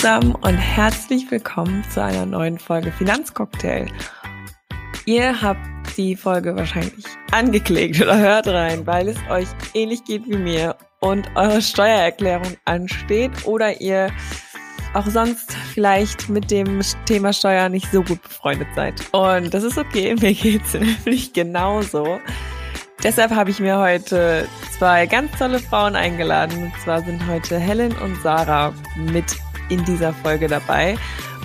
Zusammen und herzlich willkommen zu einer neuen Folge Finanzcocktail. Ihr habt die Folge wahrscheinlich angeklickt oder hört rein, weil es euch ähnlich geht wie mir und eure Steuererklärung ansteht oder ihr auch sonst vielleicht mit dem Thema Steuer nicht so gut befreundet seid. Und das ist okay, mir geht's nämlich genauso. Deshalb habe ich mir heute zwei ganz tolle Frauen eingeladen. Und zwar sind heute Helen und Sarah mit in dieser Folge dabei.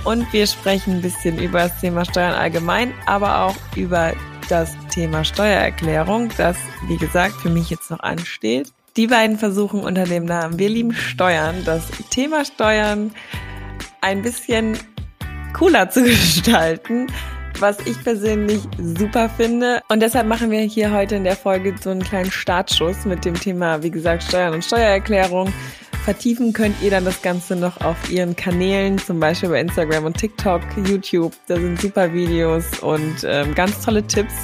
Und wir sprechen ein bisschen über das Thema Steuern allgemein, aber auch über das Thema Steuererklärung, das, wie gesagt, für mich jetzt noch ansteht. Die beiden versuchen unter dem Namen Wir lieben Steuern das Thema Steuern ein bisschen cooler zu gestalten was ich persönlich super finde. Und deshalb machen wir hier heute in der Folge so einen kleinen Startschuss mit dem Thema, wie gesagt, Steuern und Steuererklärung. Vertiefen könnt ihr dann das Ganze noch auf ihren Kanälen, zum Beispiel bei Instagram und TikTok, YouTube. Da sind super Videos und ähm, ganz tolle Tipps.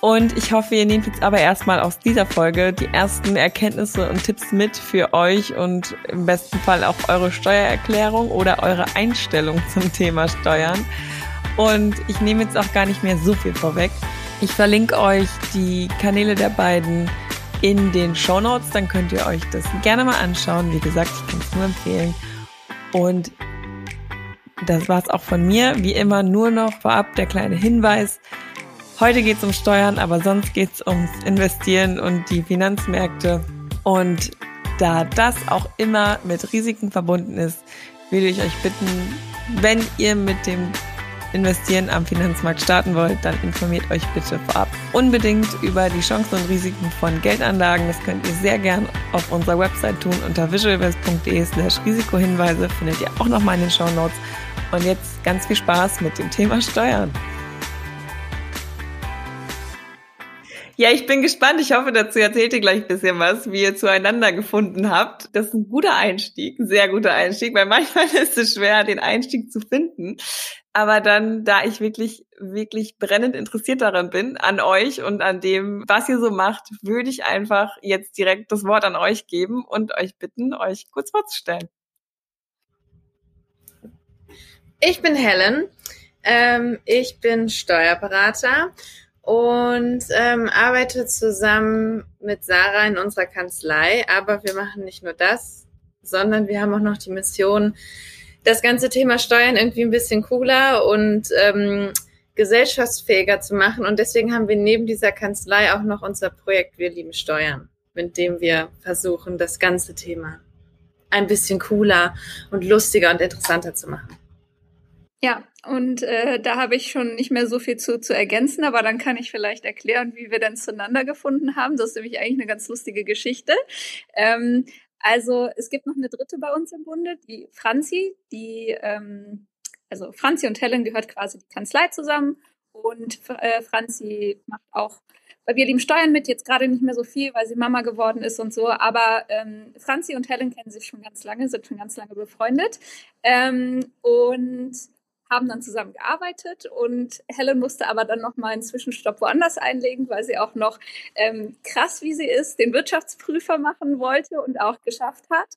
Und ich hoffe, ihr nehmt jetzt aber erstmal aus dieser Folge die ersten Erkenntnisse und Tipps mit für euch und im besten Fall auch eure Steuererklärung oder eure Einstellung zum Thema Steuern. Und ich nehme jetzt auch gar nicht mehr so viel vorweg. Ich verlinke euch die Kanäle der beiden in den Show Notes. Dann könnt ihr euch das gerne mal anschauen. Wie gesagt, ich kann es nur empfehlen. Und das war es auch von mir. Wie immer nur noch vorab der kleine Hinweis. Heute geht es um Steuern, aber sonst geht es ums Investieren und die Finanzmärkte. Und da das auch immer mit Risiken verbunden ist, will ich euch bitten, wenn ihr mit dem Investieren am Finanzmarkt starten wollt, dann informiert euch bitte vorab unbedingt über die Chancen und Risiken von Geldanlagen. Das könnt ihr sehr gern auf unserer Website tun unter visualvest.de slash Risikohinweise findet ihr auch nochmal in den Show Notes. Und jetzt ganz viel Spaß mit dem Thema Steuern. Ja, ich bin gespannt. Ich hoffe, dazu erzählt ihr gleich ein bisschen was, wie ihr zueinander gefunden habt. Das ist ein guter Einstieg, ein sehr guter Einstieg, weil manchmal ist es schwer, den Einstieg zu finden. Aber dann, da ich wirklich, wirklich brennend interessiert daran bin, an euch und an dem, was ihr so macht, würde ich einfach jetzt direkt das Wort an euch geben und euch bitten, euch kurz vorzustellen. Ich bin Helen. Ähm, ich bin Steuerberater und ähm, arbeite zusammen mit Sarah in unserer Kanzlei. Aber wir machen nicht nur das, sondern wir haben auch noch die Mission, das ganze Thema Steuern irgendwie ein bisschen cooler und ähm, gesellschaftsfähiger zu machen. Und deswegen haben wir neben dieser Kanzlei auch noch unser Projekt Wir lieben Steuern, mit dem wir versuchen, das ganze Thema ein bisschen cooler und lustiger und interessanter zu machen. Ja, und äh, da habe ich schon nicht mehr so viel zu, zu ergänzen, aber dann kann ich vielleicht erklären, wie wir dann zueinander gefunden haben. Das ist nämlich eigentlich eine ganz lustige Geschichte. Ähm, also es gibt noch eine dritte bei uns im Bunde, die Franzi, die, ähm, also Franzi und Helen gehört quasi die Kanzlei zusammen und äh, Franzi macht auch bei Wir lieben Steuern mit, jetzt gerade nicht mehr so viel, weil sie Mama geworden ist und so, aber ähm, Franzi und Helen kennen sich schon ganz lange, sind schon ganz lange befreundet ähm, und haben dann zusammen gearbeitet und Helen musste aber dann noch mal einen Zwischenstopp woanders einlegen, weil sie auch noch ähm, krass, wie sie ist, den Wirtschaftsprüfer machen wollte und auch geschafft hat.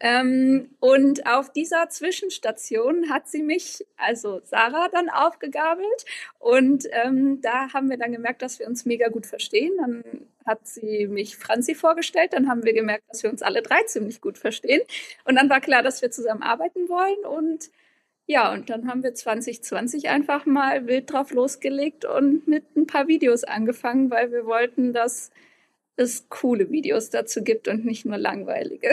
Ähm, und auf dieser Zwischenstation hat sie mich, also Sarah, dann aufgegabelt und ähm, da haben wir dann gemerkt, dass wir uns mega gut verstehen. Dann hat sie mich Franzi vorgestellt, dann haben wir gemerkt, dass wir uns alle drei ziemlich gut verstehen und dann war klar, dass wir zusammen arbeiten wollen und ja, und dann haben wir 2020 einfach mal wild drauf losgelegt und mit ein paar Videos angefangen, weil wir wollten, dass es coole Videos dazu gibt und nicht nur langweilige.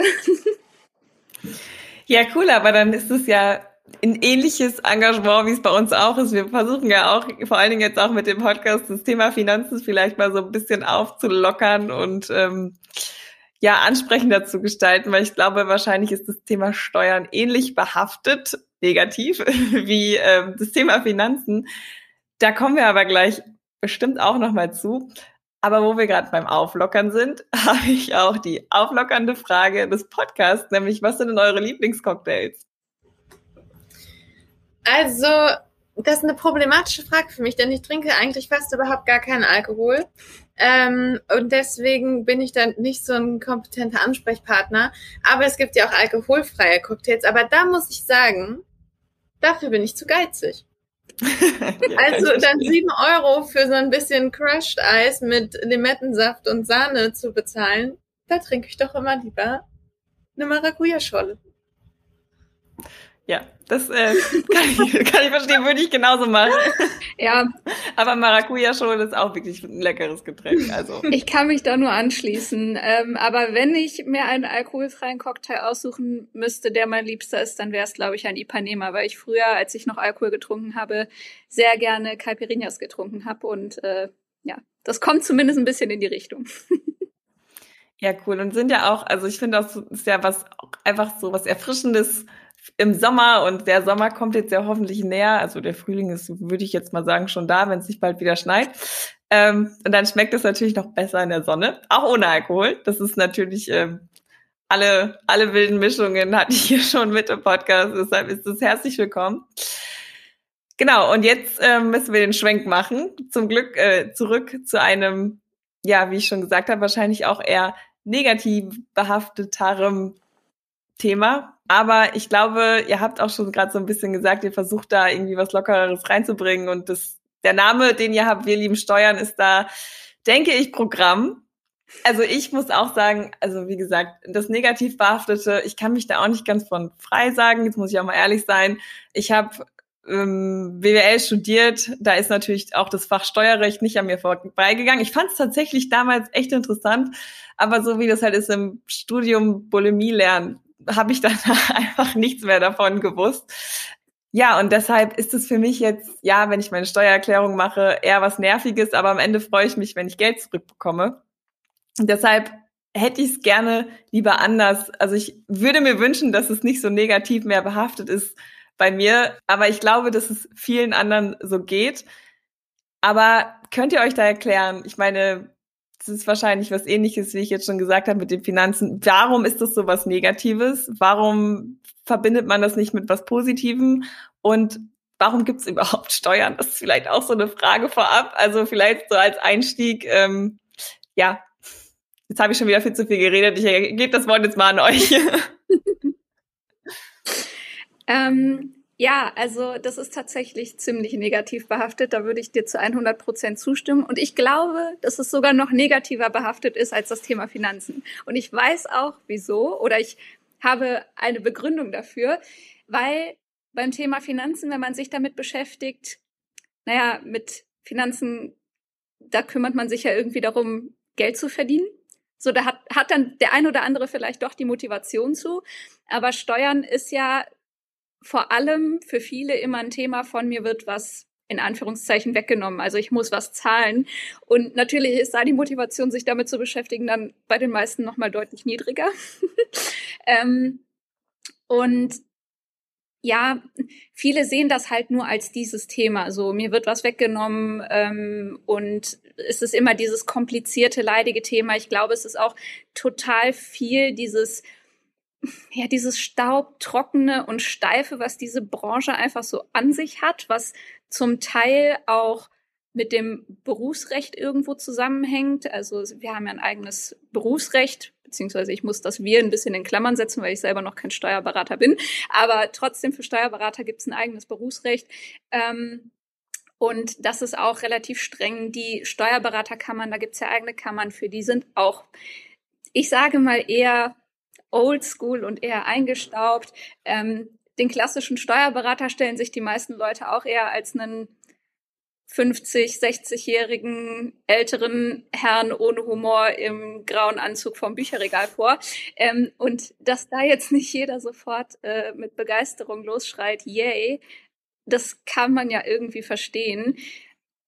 Ja, cool, aber dann ist es ja ein ähnliches Engagement, wie es bei uns auch ist. Wir versuchen ja auch, vor allen Dingen jetzt auch mit dem Podcast, das Thema Finanzen vielleicht mal so ein bisschen aufzulockern und ähm, ja, ansprechender zu gestalten, weil ich glaube, wahrscheinlich ist das Thema Steuern ähnlich behaftet negativ wie ähm, das Thema Finanzen. Da kommen wir aber gleich bestimmt auch nochmal zu. Aber wo wir gerade beim Auflockern sind, habe ich auch die auflockernde Frage des Podcasts, nämlich was sind denn eure Lieblingscocktails? Also das ist eine problematische Frage für mich, denn ich trinke eigentlich fast überhaupt gar keinen Alkohol. Ähm, und deswegen bin ich dann nicht so ein kompetenter Ansprechpartner. Aber es gibt ja auch alkoholfreie Cocktails. Aber da muss ich sagen, dafür bin ich zu geizig. also dann sieben Euro für so ein bisschen Crushed Eis mit Limettensaft und Sahne zu bezahlen, da trinke ich doch immer lieber eine Maracuja-Scholle. Ja, das äh, kann, ich, kann ich verstehen, würde ich genauso machen. Ja. Aber Maracuja-Schorle ist auch wirklich ein leckeres Getränk. Also. Ich kann mich da nur anschließen. Ähm, aber wenn ich mir einen alkoholfreien Cocktail aussuchen müsste, der mein Liebster ist, dann wäre es, glaube ich, ein Ipanema, weil ich früher, als ich noch Alkohol getrunken habe, sehr gerne Caipirinhas getrunken habe. Und äh, ja, das kommt zumindest ein bisschen in die Richtung. Ja, cool. Und sind ja auch, also ich finde, das ist ja was einfach so was Erfrischendes im Sommer und der Sommer kommt jetzt ja hoffentlich näher. Also der Frühling ist, würde ich jetzt mal sagen, schon da, wenn es nicht bald wieder schneit. Ähm, und dann schmeckt es natürlich noch besser in der Sonne, auch ohne Alkohol. Das ist natürlich ähm, alle alle wilden Mischungen hatte ich hier schon mit im Podcast. Deshalb ist es herzlich willkommen. Genau. Und jetzt ähm, müssen wir den Schwenk machen. Zum Glück äh, zurück zu einem, ja, wie ich schon gesagt habe, wahrscheinlich auch eher negativ behafteterem Thema. Aber ich glaube, ihr habt auch schon gerade so ein bisschen gesagt, ihr versucht da irgendwie was Lockeres reinzubringen. Und das, der Name, den ihr habt, wir lieben Steuern, ist da, denke ich, Programm. Also ich muss auch sagen, also wie gesagt, das negativ behaftete, ich kann mich da auch nicht ganz von frei sagen. Jetzt muss ich auch mal ehrlich sein. Ich habe ähm, BWL studiert, da ist natürlich auch das Fach Steuerrecht nicht an mir vorbeigegangen. Ich fand es tatsächlich damals echt interessant, aber so wie das halt ist im Studium Bulimie lernen, habe ich dann einfach nichts mehr davon gewusst. Ja, und deshalb ist es für mich jetzt, ja, wenn ich meine Steuererklärung mache, eher was Nerviges, aber am Ende freue ich mich, wenn ich Geld zurückbekomme. Und deshalb hätte ich es gerne lieber anders. Also ich würde mir wünschen, dass es nicht so negativ mehr behaftet ist bei mir, aber ich glaube, dass es vielen anderen so geht. Aber könnt ihr euch da erklären? Ich meine, das ist wahrscheinlich was ähnliches, wie ich jetzt schon gesagt habe, mit den Finanzen. Warum ist das so was Negatives? Warum verbindet man das nicht mit was Positivem? Und warum gibt es überhaupt Steuern? Das ist vielleicht auch so eine Frage vorab. Also vielleicht so als Einstieg, ähm, ja, jetzt habe ich schon wieder viel zu viel geredet. Ich gebe das Wort jetzt mal an euch. ähm, ja, also das ist tatsächlich ziemlich negativ behaftet. Da würde ich dir zu 100 Prozent zustimmen. Und ich glaube, dass es sogar noch negativer behaftet ist als das Thema Finanzen. Und ich weiß auch, wieso. Oder ich habe eine Begründung dafür, weil beim Thema Finanzen, wenn man sich damit beschäftigt, naja, mit Finanzen, da kümmert man sich ja irgendwie darum, Geld zu verdienen. So, da hat, hat dann der ein oder andere vielleicht doch die Motivation zu. Aber Steuern ist ja vor allem für viele immer ein Thema von mir wird was in Anführungszeichen weggenommen. Also ich muss was zahlen. Und natürlich ist da die Motivation, sich damit zu beschäftigen, dann bei den meisten nochmal deutlich niedriger. ähm, und ja, viele sehen das halt nur als dieses Thema. So, mir wird was weggenommen ähm, und es ist immer dieses komplizierte, leidige Thema. Ich glaube, es ist auch total viel dieses ja, dieses staubtrockene und steife, was diese Branche einfach so an sich hat, was zum Teil auch mit dem Berufsrecht irgendwo zusammenhängt. Also wir haben ja ein eigenes Berufsrecht, beziehungsweise ich muss das wir ein bisschen in Klammern setzen, weil ich selber noch kein Steuerberater bin. Aber trotzdem für Steuerberater gibt es ein eigenes Berufsrecht. Ähm, und das ist auch relativ streng. Die Steuerberaterkammern, da gibt es ja eigene Kammern für, die sind auch, ich sage mal eher oldschool und eher eingestaubt. Ähm, den klassischen Steuerberater stellen sich die meisten Leute auch eher als einen 50, 60-jährigen älteren Herrn ohne Humor im grauen Anzug vom Bücherregal vor. Ähm, und dass da jetzt nicht jeder sofort äh, mit Begeisterung losschreit, yay, das kann man ja irgendwie verstehen.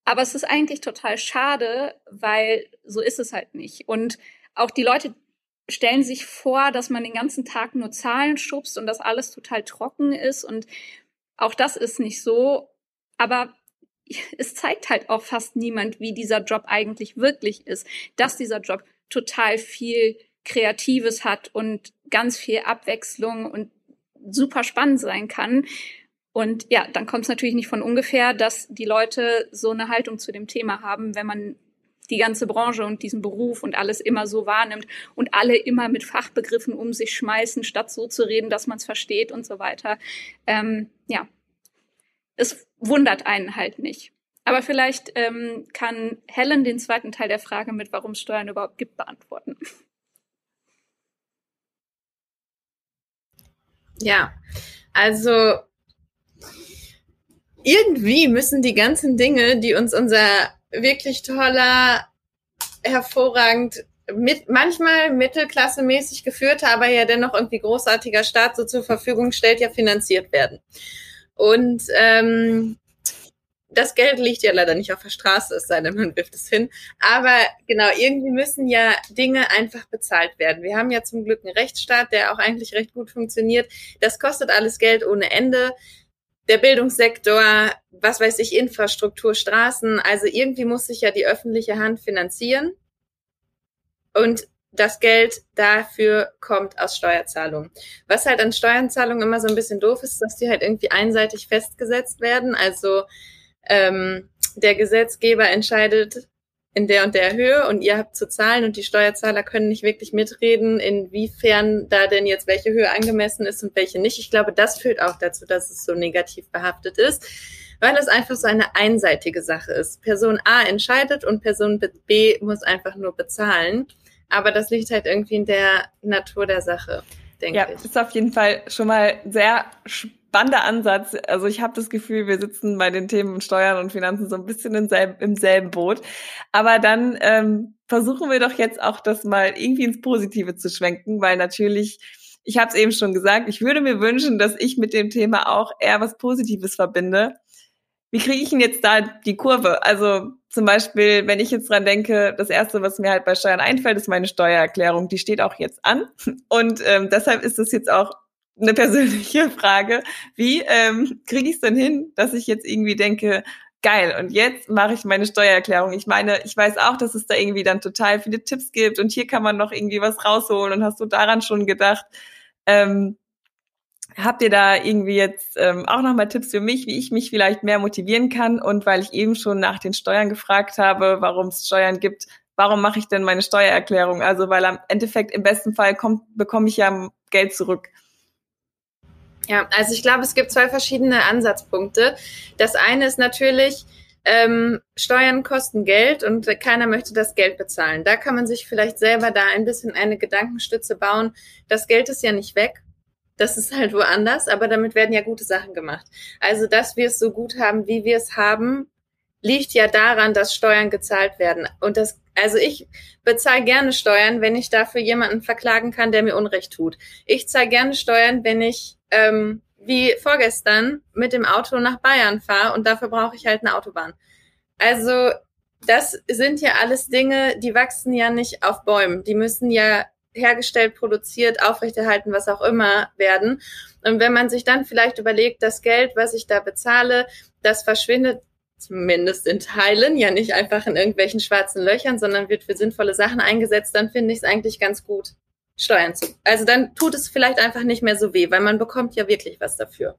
Aber es ist eigentlich total schade, weil so ist es halt nicht. Und auch die Leute, stellen sich vor, dass man den ganzen Tag nur Zahlen schubst und dass alles total trocken ist und auch das ist nicht so. Aber es zeigt halt auch fast niemand, wie dieser Job eigentlich wirklich ist, dass dieser Job total viel Kreatives hat und ganz viel Abwechslung und super spannend sein kann. Und ja, dann kommt es natürlich nicht von ungefähr, dass die Leute so eine Haltung zu dem Thema haben, wenn man die ganze Branche und diesen Beruf und alles immer so wahrnimmt und alle immer mit Fachbegriffen um sich schmeißen, statt so zu reden, dass man es versteht und so weiter. Ähm, ja, es wundert einen halt nicht. Aber vielleicht ähm, kann Helen den zweiten Teil der Frage mit, warum es Steuern überhaupt gibt, beantworten. Ja, also irgendwie müssen die ganzen Dinge, die uns unser wirklich toller, hervorragend, mit, manchmal mittelklassemäßig geführter, aber ja dennoch irgendwie großartiger Staat so zur Verfügung stellt, ja finanziert werden. Und ähm, das Geld liegt ja leider nicht auf der Straße, es sei denn, man wirft es hin. Aber genau, irgendwie müssen ja Dinge einfach bezahlt werden. Wir haben ja zum Glück einen Rechtsstaat, der auch eigentlich recht gut funktioniert. Das kostet alles Geld ohne Ende. Der Bildungssektor, was weiß ich, Infrastruktur, Straßen. Also irgendwie muss sich ja die öffentliche Hand finanzieren. Und das Geld dafür kommt aus Steuerzahlungen. Was halt an Steuerzahlungen immer so ein bisschen doof ist, dass die halt irgendwie einseitig festgesetzt werden. Also ähm, der Gesetzgeber entscheidet in der und der Höhe und ihr habt zu zahlen und die Steuerzahler können nicht wirklich mitreden, inwiefern da denn jetzt welche Höhe angemessen ist und welche nicht. Ich glaube, das führt auch dazu, dass es so negativ behaftet ist, weil es einfach so eine einseitige Sache ist. Person A entscheidet und Person B muss einfach nur bezahlen. Aber das liegt halt irgendwie in der Natur der Sache, denke ja, ich. Ja, ist auf jeden Fall schon mal sehr spannend spannender Ansatz. Also ich habe das Gefühl, wir sitzen bei den Themen Steuern und Finanzen so ein bisschen im selben, im selben Boot. Aber dann ähm, versuchen wir doch jetzt auch das mal irgendwie ins Positive zu schwenken, weil natürlich, ich habe es eben schon gesagt, ich würde mir wünschen, dass ich mit dem Thema auch eher was Positives verbinde. Wie kriege ich denn jetzt da die Kurve? Also zum Beispiel, wenn ich jetzt dran denke, das erste, was mir halt bei Steuern einfällt, ist meine Steuererklärung. Die steht auch jetzt an und ähm, deshalb ist es jetzt auch eine persönliche Frage. Wie ähm, kriege ich es denn hin, dass ich jetzt irgendwie denke, geil, und jetzt mache ich meine Steuererklärung. Ich meine, ich weiß auch, dass es da irgendwie dann total viele Tipps gibt und hier kann man noch irgendwie was rausholen und hast du daran schon gedacht? Ähm, habt ihr da irgendwie jetzt ähm, auch nochmal Tipps für mich, wie ich mich vielleicht mehr motivieren kann? Und weil ich eben schon nach den Steuern gefragt habe, warum es Steuern gibt, warum mache ich denn meine Steuererklärung? Also weil am Endeffekt im besten Fall kommt, bekomme ich ja Geld zurück. Ja, also ich glaube, es gibt zwei verschiedene Ansatzpunkte. Das eine ist natürlich, ähm, Steuern kosten Geld und keiner möchte das Geld bezahlen. Da kann man sich vielleicht selber da ein bisschen eine Gedankenstütze bauen. Das Geld ist ja nicht weg. Das ist halt woanders, aber damit werden ja gute Sachen gemacht. Also, dass wir es so gut haben, wie wir es haben, liegt ja daran, dass Steuern gezahlt werden. Und das, also ich bezahle gerne Steuern, wenn ich dafür jemanden verklagen kann, der mir Unrecht tut. Ich zahle gerne Steuern, wenn ich ähm, wie vorgestern mit dem Auto nach Bayern fahre und dafür brauche ich halt eine Autobahn. Also das sind ja alles Dinge, die wachsen ja nicht auf Bäumen. Die müssen ja hergestellt, produziert, aufrechterhalten, was auch immer werden. Und wenn man sich dann vielleicht überlegt, das Geld, was ich da bezahle, das verschwindet zumindest in Teilen, ja nicht einfach in irgendwelchen schwarzen Löchern, sondern wird für sinnvolle Sachen eingesetzt, dann finde ich es eigentlich ganz gut, Steuern zu. Also dann tut es vielleicht einfach nicht mehr so weh, weil man bekommt ja wirklich was dafür.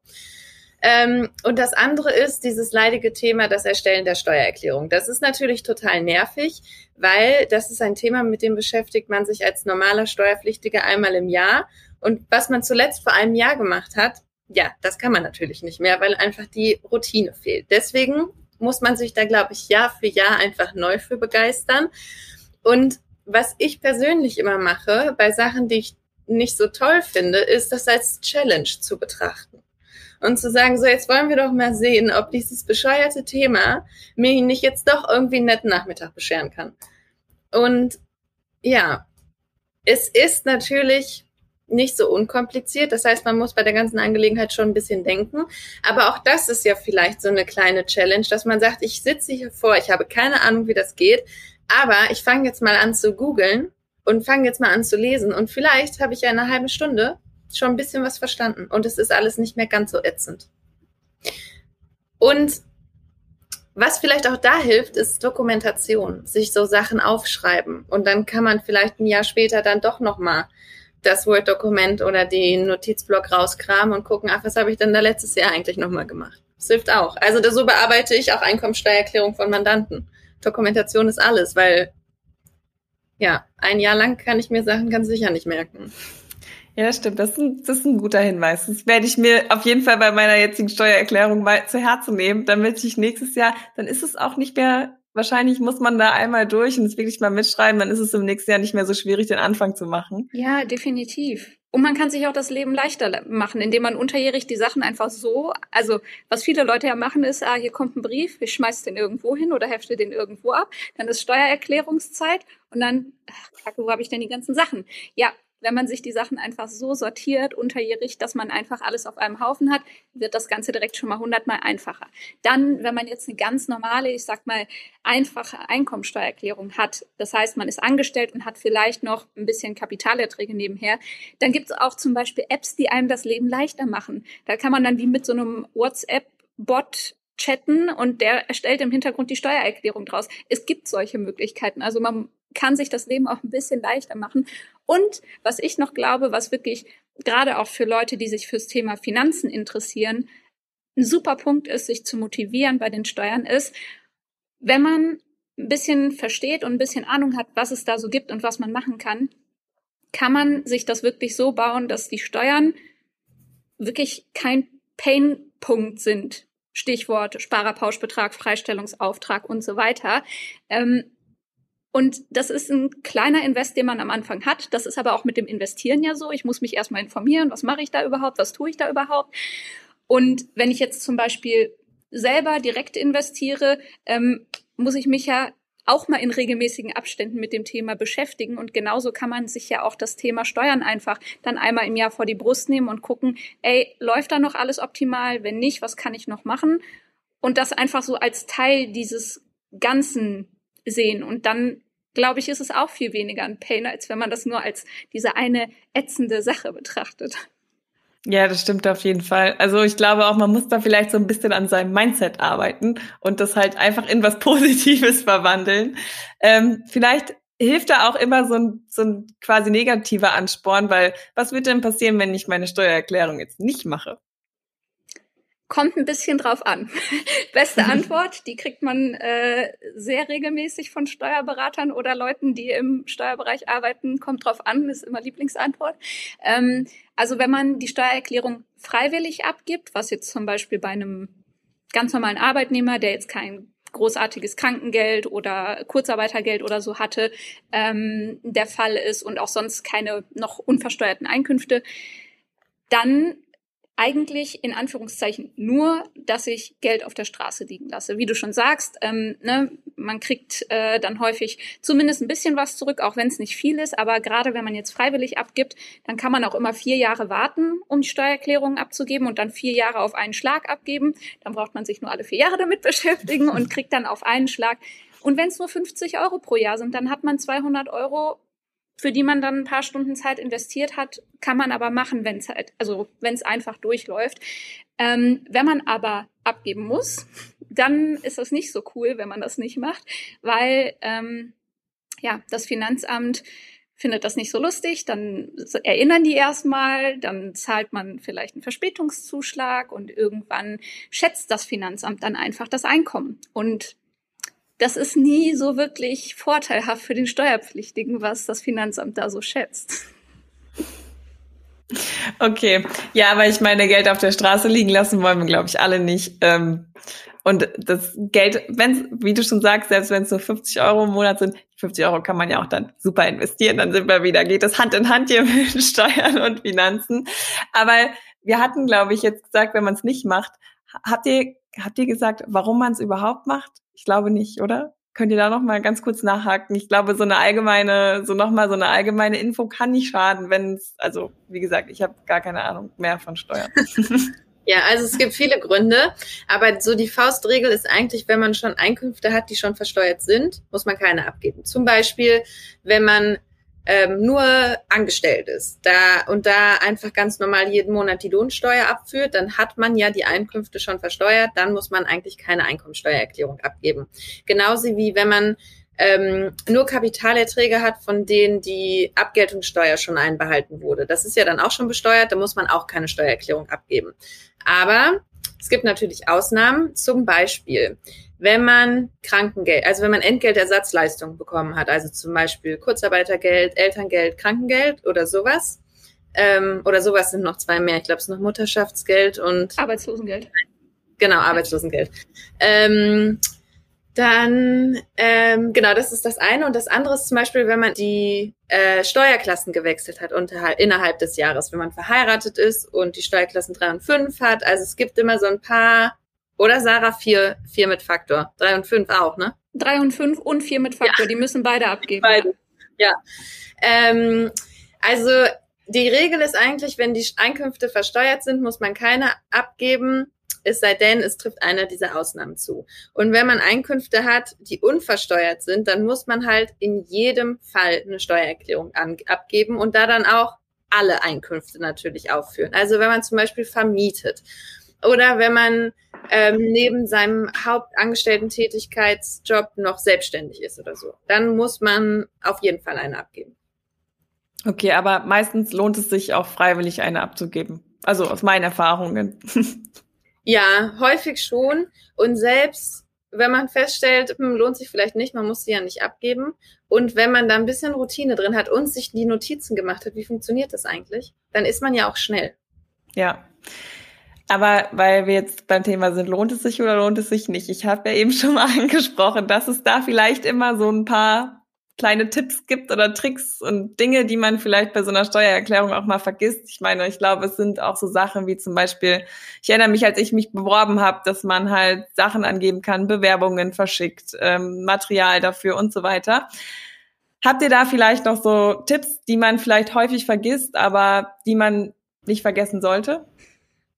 Ähm, und das andere ist dieses leidige Thema, das Erstellen der Steuererklärung. Das ist natürlich total nervig, weil das ist ein Thema, mit dem beschäftigt man sich als normaler Steuerpflichtiger einmal im Jahr. Und was man zuletzt vor einem Jahr gemacht hat, ja, das kann man natürlich nicht mehr, weil einfach die Routine fehlt. Deswegen muss man sich da, glaube ich, Jahr für Jahr einfach neu für begeistern. Und was ich persönlich immer mache, bei Sachen, die ich nicht so toll finde, ist das als Challenge zu betrachten. Und zu sagen, so jetzt wollen wir doch mal sehen, ob dieses bescheuerte Thema mir nicht jetzt doch irgendwie einen netten Nachmittag bescheren kann. Und ja, es ist natürlich nicht so unkompliziert. Das heißt, man muss bei der ganzen Angelegenheit schon ein bisschen denken. Aber auch das ist ja vielleicht so eine kleine Challenge, dass man sagt, ich sitze hier vor, ich habe keine Ahnung, wie das geht, aber ich fange jetzt mal an zu googeln und fange jetzt mal an zu lesen. Und vielleicht habe ich ja in einer halben Stunde schon ein bisschen was verstanden. Und es ist alles nicht mehr ganz so ätzend. Und was vielleicht auch da hilft, ist Dokumentation, sich so Sachen aufschreiben. Und dann kann man vielleicht ein Jahr später dann doch nochmal das Word-Dokument oder den Notizblock rauskramen und gucken, ach, was habe ich denn da letztes Jahr eigentlich nochmal gemacht? Das hilft auch. Also so bearbeite ich auch Einkommensteuererklärung von Mandanten. Dokumentation ist alles, weil ja, ein Jahr lang kann ich mir Sachen ganz sicher nicht merken. Ja, stimmt. Das ist, ein, das ist ein guter Hinweis. Das werde ich mir auf jeden Fall bei meiner jetzigen Steuererklärung mal zu Herzen nehmen, damit ich nächstes Jahr, dann ist es auch nicht mehr, wahrscheinlich muss man da einmal durch und es wirklich mal mitschreiben, dann ist es im nächsten Jahr nicht mehr so schwierig, den Anfang zu machen. Ja, definitiv. Und man kann sich auch das Leben leichter machen, indem man unterjährig die Sachen einfach so, also was viele Leute ja machen ist, ah, hier kommt ein Brief, ich schmeiß den irgendwo hin oder hefte den irgendwo ab, dann ist Steuererklärungszeit und dann, ach, wo habe ich denn die ganzen Sachen? Ja, wenn man sich die Sachen einfach so sortiert, unterjährig, dass man einfach alles auf einem Haufen hat, wird das Ganze direkt schon mal hundertmal einfacher. Dann, wenn man jetzt eine ganz normale, ich sag mal, einfache Einkommensteuererklärung hat, das heißt, man ist angestellt und hat vielleicht noch ein bisschen Kapitalerträge nebenher, dann gibt es auch zum Beispiel Apps, die einem das Leben leichter machen. Da kann man dann wie mit so einem WhatsApp-Bot chatten und der erstellt im Hintergrund die Steuererklärung draus. Es gibt solche Möglichkeiten. Also man kann sich das Leben auch ein bisschen leichter machen. Und was ich noch glaube, was wirklich gerade auch für Leute, die sich fürs Thema Finanzen interessieren, ein super Punkt ist, sich zu motivieren bei den Steuern ist, wenn man ein bisschen versteht und ein bisschen Ahnung hat, was es da so gibt und was man machen kann, kann man sich das wirklich so bauen, dass die Steuern wirklich kein Painpunkt sind. Stichwort Sparerpauschbetrag, Freistellungsauftrag und so weiter. Ähm, und das ist ein kleiner Invest, den man am Anfang hat. Das ist aber auch mit dem Investieren ja so. Ich muss mich erstmal informieren, was mache ich da überhaupt, was tue ich da überhaupt. Und wenn ich jetzt zum Beispiel selber direkt investiere, ähm, muss ich mich ja auch mal in regelmäßigen Abständen mit dem Thema beschäftigen. Und genauso kann man sich ja auch das Thema Steuern einfach dann einmal im Jahr vor die Brust nehmen und gucken, ey, läuft da noch alles optimal? Wenn nicht, was kann ich noch machen? Und das einfach so als Teil dieses Ganzen sehen und dann glaube ich, ist es auch viel weniger ein Pain, als wenn man das nur als diese eine ätzende Sache betrachtet. Ja, das stimmt auf jeden Fall. Also ich glaube auch, man muss da vielleicht so ein bisschen an seinem Mindset arbeiten und das halt einfach in was Positives verwandeln. Ähm, vielleicht hilft da auch immer so ein, so ein quasi negativer Ansporn, weil was wird denn passieren, wenn ich meine Steuererklärung jetzt nicht mache? Kommt ein bisschen drauf an. Beste Antwort, die kriegt man äh, sehr regelmäßig von Steuerberatern oder Leuten, die im Steuerbereich arbeiten. Kommt drauf an, ist immer Lieblingsantwort. Ähm, also wenn man die Steuererklärung freiwillig abgibt, was jetzt zum Beispiel bei einem ganz normalen Arbeitnehmer, der jetzt kein großartiges Krankengeld oder Kurzarbeitergeld oder so hatte, ähm, der Fall ist und auch sonst keine noch unversteuerten Einkünfte, dann eigentlich in Anführungszeichen nur, dass ich Geld auf der Straße liegen lasse. Wie du schon sagst, ähm, ne, man kriegt äh, dann häufig zumindest ein bisschen was zurück, auch wenn es nicht viel ist. Aber gerade wenn man jetzt freiwillig abgibt, dann kann man auch immer vier Jahre warten, um die Steuererklärungen abzugeben und dann vier Jahre auf einen Schlag abgeben. Dann braucht man sich nur alle vier Jahre damit beschäftigen und kriegt dann auf einen Schlag. Und wenn es nur 50 Euro pro Jahr sind, dann hat man 200 Euro für die man dann ein paar Stunden Zeit investiert hat, kann man aber machen, wenn es halt, also wenn es einfach durchläuft. Ähm, wenn man aber abgeben muss, dann ist das nicht so cool, wenn man das nicht macht, weil ähm, ja das Finanzamt findet das nicht so lustig, dann erinnern die erstmal, dann zahlt man vielleicht einen Verspätungszuschlag und irgendwann schätzt das Finanzamt dann einfach das Einkommen. Und das ist nie so wirklich vorteilhaft für den Steuerpflichtigen, was das Finanzamt da so schätzt. Okay, ja, aber ich meine, Geld auf der Straße liegen lassen wollen wir, glaube ich, alle nicht. Ähm, und das Geld, wenn wie du schon sagst, selbst wenn es nur 50 Euro im Monat sind, 50 Euro kann man ja auch dann super investieren, dann sind wir wieder, geht das Hand in Hand hier mit Steuern und Finanzen. Aber wir hatten, glaube ich, jetzt gesagt, wenn man es nicht macht, habt ihr, habt ihr gesagt, warum man es überhaupt macht? Ich glaube nicht, oder? Könnt ihr da noch mal ganz kurz nachhaken? Ich glaube, so eine allgemeine, so noch mal so eine allgemeine Info kann nicht schaden, wenn es, also wie gesagt, ich habe gar keine Ahnung mehr von Steuern. Ja, also es gibt viele Gründe, aber so die Faustregel ist eigentlich, wenn man schon Einkünfte hat, die schon versteuert sind, muss man keine abgeben. Zum Beispiel, wenn man ähm, nur angestellt ist da, und da einfach ganz normal jeden Monat die Lohnsteuer abführt, dann hat man ja die Einkünfte schon versteuert, dann muss man eigentlich keine Einkommensteuererklärung abgeben. Genauso wie wenn man ähm, nur Kapitalerträge hat, von denen die Abgeltungssteuer schon einbehalten wurde. Das ist ja dann auch schon besteuert, da muss man auch keine Steuererklärung abgeben. Aber es gibt natürlich Ausnahmen, zum Beispiel, wenn man Krankengeld, also wenn man Entgeltersatzleistungen bekommen hat, also zum Beispiel Kurzarbeitergeld, Elterngeld, Krankengeld oder sowas. Ähm, oder sowas sind noch zwei mehr. Ich glaube, es ist noch Mutterschaftsgeld und Arbeitslosengeld. Genau, Arbeitslosengeld. Ähm, dann, ähm, genau, das ist das eine. Und das andere ist zum Beispiel, wenn man die äh, Steuerklassen gewechselt hat unterhalb, innerhalb des Jahres, wenn man verheiratet ist und die Steuerklassen drei und fünf hat. Also es gibt immer so ein paar, oder Sarah, vier, vier mit Faktor. Drei und fünf auch, ne? Drei und fünf und vier mit Faktor, ja. die müssen beide abgeben. Beide, ja. Ähm, also die Regel ist eigentlich, wenn die Einkünfte versteuert sind, muss man keine abgeben es sei denn, es trifft einer dieser Ausnahmen zu. Und wenn man Einkünfte hat, die unversteuert sind, dann muss man halt in jedem Fall eine Steuererklärung an, abgeben und da dann auch alle Einkünfte natürlich aufführen. Also wenn man zum Beispiel vermietet oder wenn man ähm, neben seinem hauptangestellten Tätigkeitsjob noch selbstständig ist oder so, dann muss man auf jeden Fall eine abgeben. Okay, aber meistens lohnt es sich auch freiwillig eine abzugeben. Also aus meinen Erfahrungen. Ja, häufig schon. Und selbst wenn man feststellt, hm, lohnt sich vielleicht nicht, man muss sie ja nicht abgeben. Und wenn man da ein bisschen Routine drin hat und sich die Notizen gemacht hat, wie funktioniert das eigentlich, dann ist man ja auch schnell. Ja. Aber weil wir jetzt beim Thema sind, lohnt es sich oder lohnt es sich nicht? Ich habe ja eben schon mal angesprochen, dass es da vielleicht immer so ein paar kleine Tipps gibt oder Tricks und Dinge, die man vielleicht bei so einer Steuererklärung auch mal vergisst. Ich meine, ich glaube, es sind auch so Sachen wie zum Beispiel, ich erinnere mich, als ich mich beworben habe, dass man halt Sachen angeben kann, Bewerbungen verschickt, ähm, Material dafür und so weiter. Habt ihr da vielleicht noch so Tipps, die man vielleicht häufig vergisst, aber die man nicht vergessen sollte?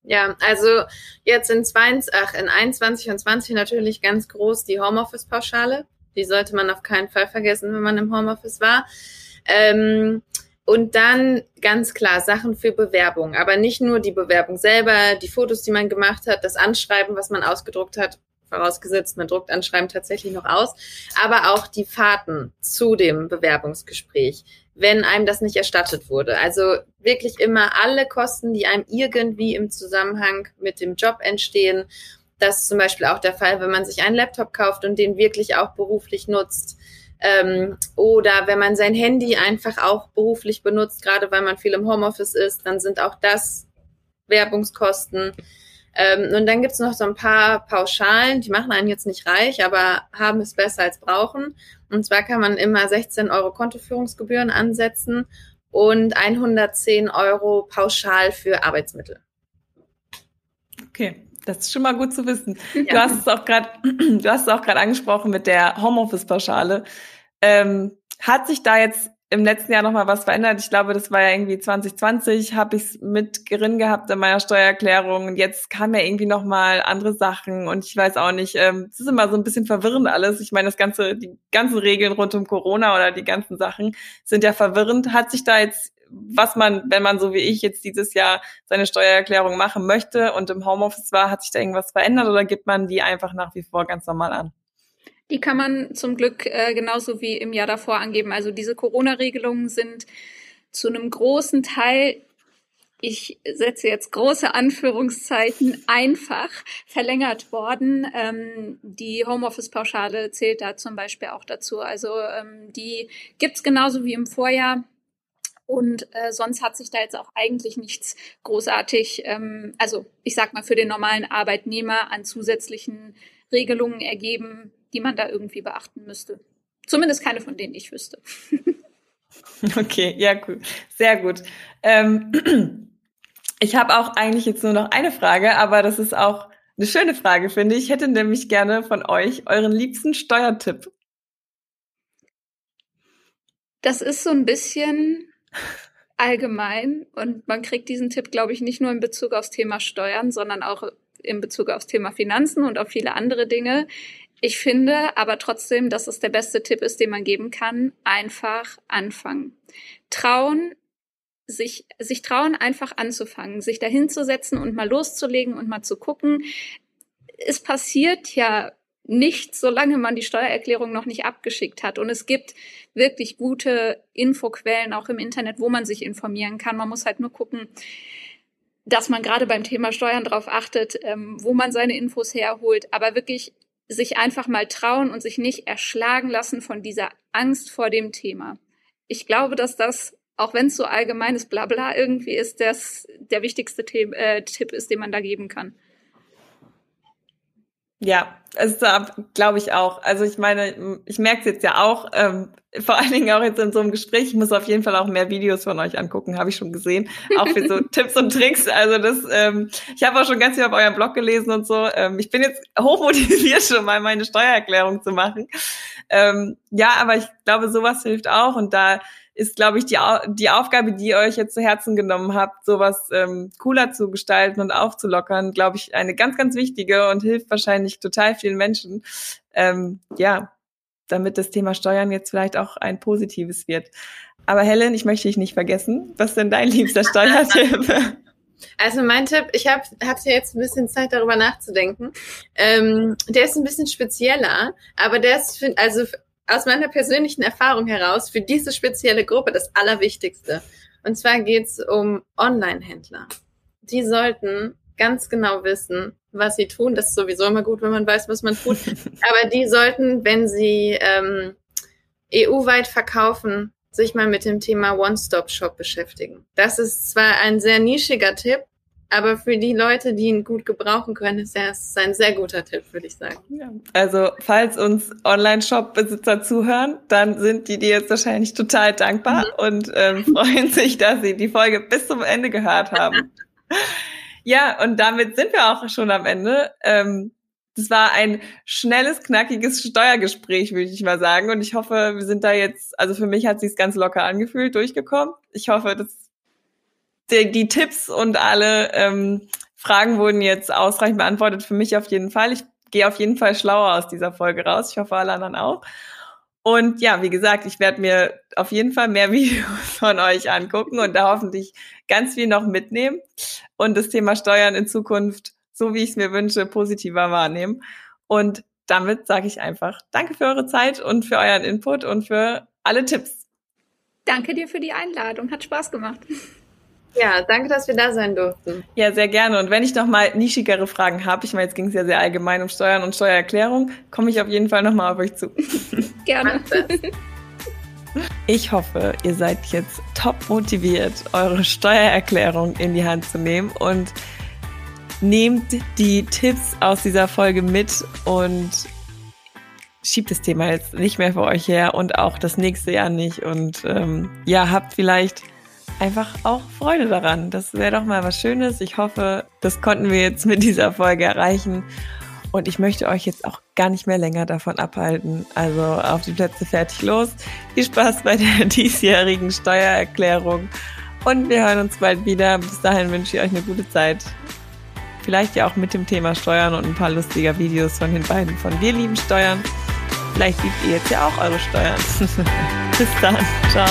Ja, also jetzt in, 22, ach, in 21 und 20 natürlich ganz groß die Homeoffice-Pauschale. Die sollte man auf keinen Fall vergessen, wenn man im Homeoffice war. Ähm, und dann ganz klar Sachen für Bewerbung, aber nicht nur die Bewerbung selber, die Fotos, die man gemacht hat, das Anschreiben, was man ausgedruckt hat, vorausgesetzt, man druckt Anschreiben tatsächlich noch aus, aber auch die Fahrten zu dem Bewerbungsgespräch, wenn einem das nicht erstattet wurde. Also wirklich immer alle Kosten, die einem irgendwie im Zusammenhang mit dem Job entstehen das ist zum Beispiel auch der Fall, wenn man sich einen Laptop kauft und den wirklich auch beruflich nutzt. Ähm, oder wenn man sein Handy einfach auch beruflich benutzt, gerade weil man viel im Homeoffice ist, dann sind auch das Werbungskosten. Ähm, und dann gibt's noch so ein paar Pauschalen, die machen einen jetzt nicht reich, aber haben es besser als brauchen. Und zwar kann man immer 16 Euro Kontoführungsgebühren ansetzen und 110 Euro pauschal für Arbeitsmittel. Okay. Das ist schon mal gut zu wissen. Ja. Du hast es auch gerade, du hast es auch gerade angesprochen mit der Homeoffice-Pauschale. Ähm, hat sich da jetzt im letzten Jahr noch mal was verändert? Ich glaube, das war ja irgendwie 2020, habe ich es mit gering gehabt in meiner Steuererklärung. Und jetzt kamen ja irgendwie noch mal andere Sachen und ich weiß auch nicht. Ähm, es ist immer so ein bisschen verwirrend alles. Ich meine, das ganze, die ganzen Regeln rund um Corona oder die ganzen Sachen sind ja verwirrend. Hat sich da jetzt was man, wenn man so wie ich jetzt dieses Jahr seine Steuererklärung machen möchte und im Homeoffice war, hat sich da irgendwas verändert oder gibt man die einfach nach wie vor ganz normal an? Die kann man zum Glück äh, genauso wie im Jahr davor angeben. Also diese Corona-Regelungen sind zu einem großen Teil ich setze jetzt große Anführungszeichen, einfach verlängert worden. Ähm, die Homeoffice-Pauschale zählt da zum Beispiel auch dazu. Also ähm, die gibt's genauso wie im Vorjahr. Und äh, sonst hat sich da jetzt auch eigentlich nichts großartig, ähm, also ich sag mal, für den normalen Arbeitnehmer an zusätzlichen Regelungen ergeben, die man da irgendwie beachten müsste. Zumindest keine, von denen ich wüsste. okay, ja, gut. Sehr gut. Ähm, ich habe auch eigentlich jetzt nur noch eine Frage, aber das ist auch eine schöne Frage, finde ich. Ich hätte nämlich gerne von euch euren liebsten Steuertipp. Das ist so ein bisschen allgemein und man kriegt diesen Tipp, glaube ich, nicht nur in Bezug aufs Thema Steuern, sondern auch in Bezug aufs Thema Finanzen und auf viele andere Dinge. Ich finde aber trotzdem, dass es der beste Tipp ist, den man geben kann. Einfach anfangen. Trauen, sich, sich trauen, einfach anzufangen, sich dahinzusetzen und mal loszulegen und mal zu gucken. Es passiert ja nicht, solange man die Steuererklärung noch nicht abgeschickt hat. Und es gibt wirklich gute Infoquellen auch im Internet, wo man sich informieren kann. Man muss halt nur gucken, dass man gerade beim Thema Steuern darauf achtet, ähm, wo man seine Infos herholt, aber wirklich sich einfach mal trauen und sich nicht erschlagen lassen von dieser Angst vor dem Thema. Ich glaube, dass das, auch wenn es so allgemeines Blabla irgendwie ist, das der wichtigste The äh, Tipp ist, den man da geben kann. Ja, es glaube ich auch. Also ich meine, ich merke es jetzt ja auch, ähm, vor allen Dingen auch jetzt in so einem Gespräch. Ich muss auf jeden Fall auch mehr Videos von euch angucken, habe ich schon gesehen. Auch für so Tipps und Tricks. Also das, ähm, ich habe auch schon ganz viel auf eurem Blog gelesen und so. Ähm, ich bin jetzt hochmotiviert, schon mal meine Steuererklärung zu machen. Ähm, ja, aber ich glaube, sowas hilft auch und da ist, glaube ich, die, die Aufgabe, die ihr euch jetzt zu Herzen genommen habt, sowas ähm, cooler zu gestalten und aufzulockern, glaube ich, eine ganz, ganz wichtige und hilft wahrscheinlich total vielen Menschen. Ähm, ja, damit das Thema Steuern jetzt vielleicht auch ein positives wird. Aber Helen, ich möchte dich nicht vergessen. Was ist denn dein liebster Steuertipp? Also mein Tipp, ich habe hatte jetzt ein bisschen Zeit darüber nachzudenken. Ähm, der ist ein bisschen spezieller, aber der ist, also aus meiner persönlichen Erfahrung heraus für diese spezielle Gruppe das Allerwichtigste. Und zwar geht es um Online-Händler. Die sollten ganz genau wissen, was sie tun. Das ist sowieso immer gut, wenn man weiß, was man tut. Aber die sollten, wenn sie ähm, EU-weit verkaufen, sich mal mit dem Thema One-Stop-Shop beschäftigen. Das ist zwar ein sehr nischiger Tipp, aber für die Leute, die ihn gut gebrauchen können, ist es ein sehr guter Tipp, würde ich sagen. Ja. Also, falls uns Online-Shop-Besitzer zuhören, dann sind die dir jetzt wahrscheinlich total dankbar mhm. und ähm, freuen sich, dass sie die Folge bis zum Ende gehört haben. ja, und damit sind wir auch schon am Ende. Ähm, das war ein schnelles, knackiges Steuergespräch, würde ich mal sagen. Und ich hoffe, wir sind da jetzt, also für mich hat sich ganz locker angefühlt, durchgekommen. Ich hoffe, dass die, die Tipps und alle ähm, Fragen wurden jetzt ausreichend beantwortet. Für mich auf jeden Fall. Ich gehe auf jeden Fall schlauer aus dieser Folge raus. Ich hoffe, alle anderen auch. Und ja, wie gesagt, ich werde mir auf jeden Fall mehr Videos von euch angucken und da hoffentlich ganz viel noch mitnehmen und das Thema Steuern in Zukunft, so wie ich es mir wünsche, positiver wahrnehmen. Und damit sage ich einfach Danke für eure Zeit und für euren Input und für alle Tipps. Danke dir für die Einladung. Hat Spaß gemacht. Ja, danke, dass wir da sein durften. Ja, sehr gerne. Und wenn ich noch mal nischigere Fragen habe, ich meine, jetzt ging es ja sehr allgemein um Steuern und Steuererklärung, komme ich auf jeden Fall noch mal auf euch zu. Gerne. Ich hoffe, ihr seid jetzt top motiviert, eure Steuererklärung in die Hand zu nehmen und nehmt die Tipps aus dieser Folge mit und schiebt das Thema jetzt nicht mehr für euch her und auch das nächste Jahr nicht. Und ähm, ja, habt vielleicht einfach auch Freude daran. Das wäre doch mal was Schönes. Ich hoffe, das konnten wir jetzt mit dieser Folge erreichen. Und ich möchte euch jetzt auch gar nicht mehr länger davon abhalten. Also auf die Plätze fertig los. Viel Spaß bei der diesjährigen Steuererklärung. Und wir hören uns bald wieder. Bis dahin wünsche ich euch eine gute Zeit. Vielleicht ja auch mit dem Thema Steuern und ein paar lustiger Videos von den beiden von Wir lieben Steuern. Vielleicht liebt ihr jetzt ja auch eure Steuern. Bis dann. Ciao.